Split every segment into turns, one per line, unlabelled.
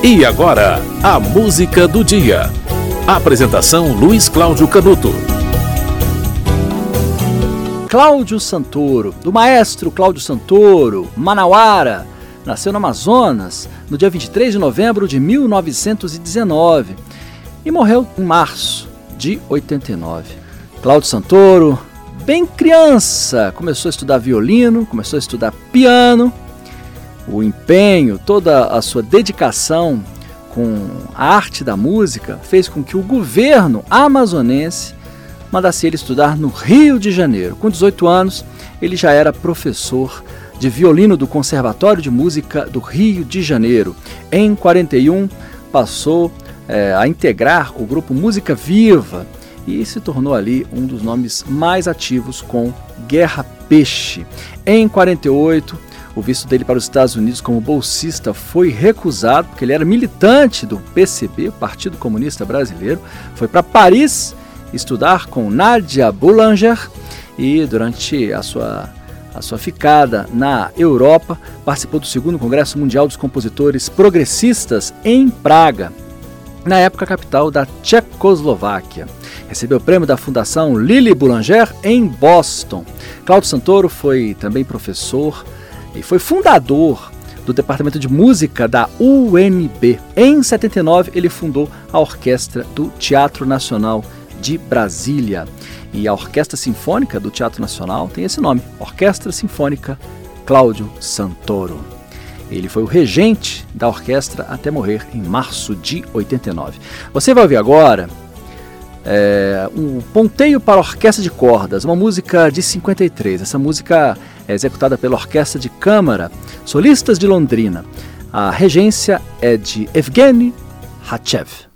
E agora, a música do dia. Apresentação Luiz Cláudio Canuto.
Cláudio Santoro, do maestro Cláudio Santoro, Manauara, nasceu no Amazonas no dia 23 de novembro de 1919 e morreu em março de 89. Cláudio Santoro, bem criança, começou a estudar violino, começou a estudar piano o empenho, toda a sua dedicação com a arte da música fez com que o governo amazonense mandasse ele estudar no Rio de Janeiro. Com 18 anos, ele já era professor de violino do Conservatório de Música do Rio de Janeiro. Em 41, passou é, a integrar o grupo Música Viva e se tornou ali um dos nomes mais ativos com Guerra Peixe. Em 48, o visto dele para os Estados Unidos como bolsista foi recusado, porque ele era militante do PCB, Partido Comunista Brasileiro. Foi para Paris estudar com Nadia Boulanger e durante a sua, a sua ficada na Europa, participou do segundo Congresso Mundial dos Compositores Progressistas em Praga, na época capital da Tchecoslováquia. Recebeu o prêmio da Fundação Lili Boulanger em Boston. Claudio Santoro foi também professor e foi fundador do Departamento de Música da UNB. Em 79, ele fundou a Orquestra do Teatro Nacional de Brasília. E a Orquestra Sinfônica do Teatro Nacional tem esse nome, Orquestra Sinfônica Cláudio Santoro. Ele foi o regente da orquestra até morrer em março de 89. Você vai ouvir agora é, um ponteio para orquestra de cordas, uma música de 53. Essa música é executada pela Orquestra de Câmara Solistas de Londrina. A regência é de Evgeny Hachev.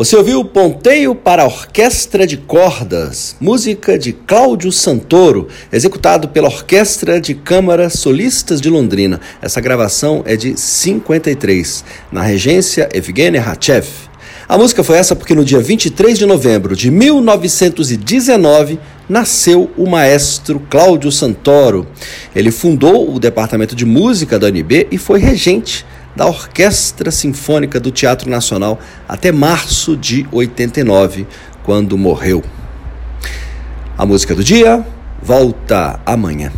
Você ouviu Ponteio para Orquestra de Cordas, música de Cláudio Santoro, executado pela Orquestra de Câmara Solistas de Londrina. Essa gravação é de 53, na regência Evgeny Hachev. A música foi essa porque no dia 23 de novembro de 1919 nasceu o maestro Cláudio Santoro. Ele fundou o departamento de música da UNB e foi regente da Orquestra Sinfônica do Teatro Nacional até março de 89, quando morreu. A música do dia volta amanhã.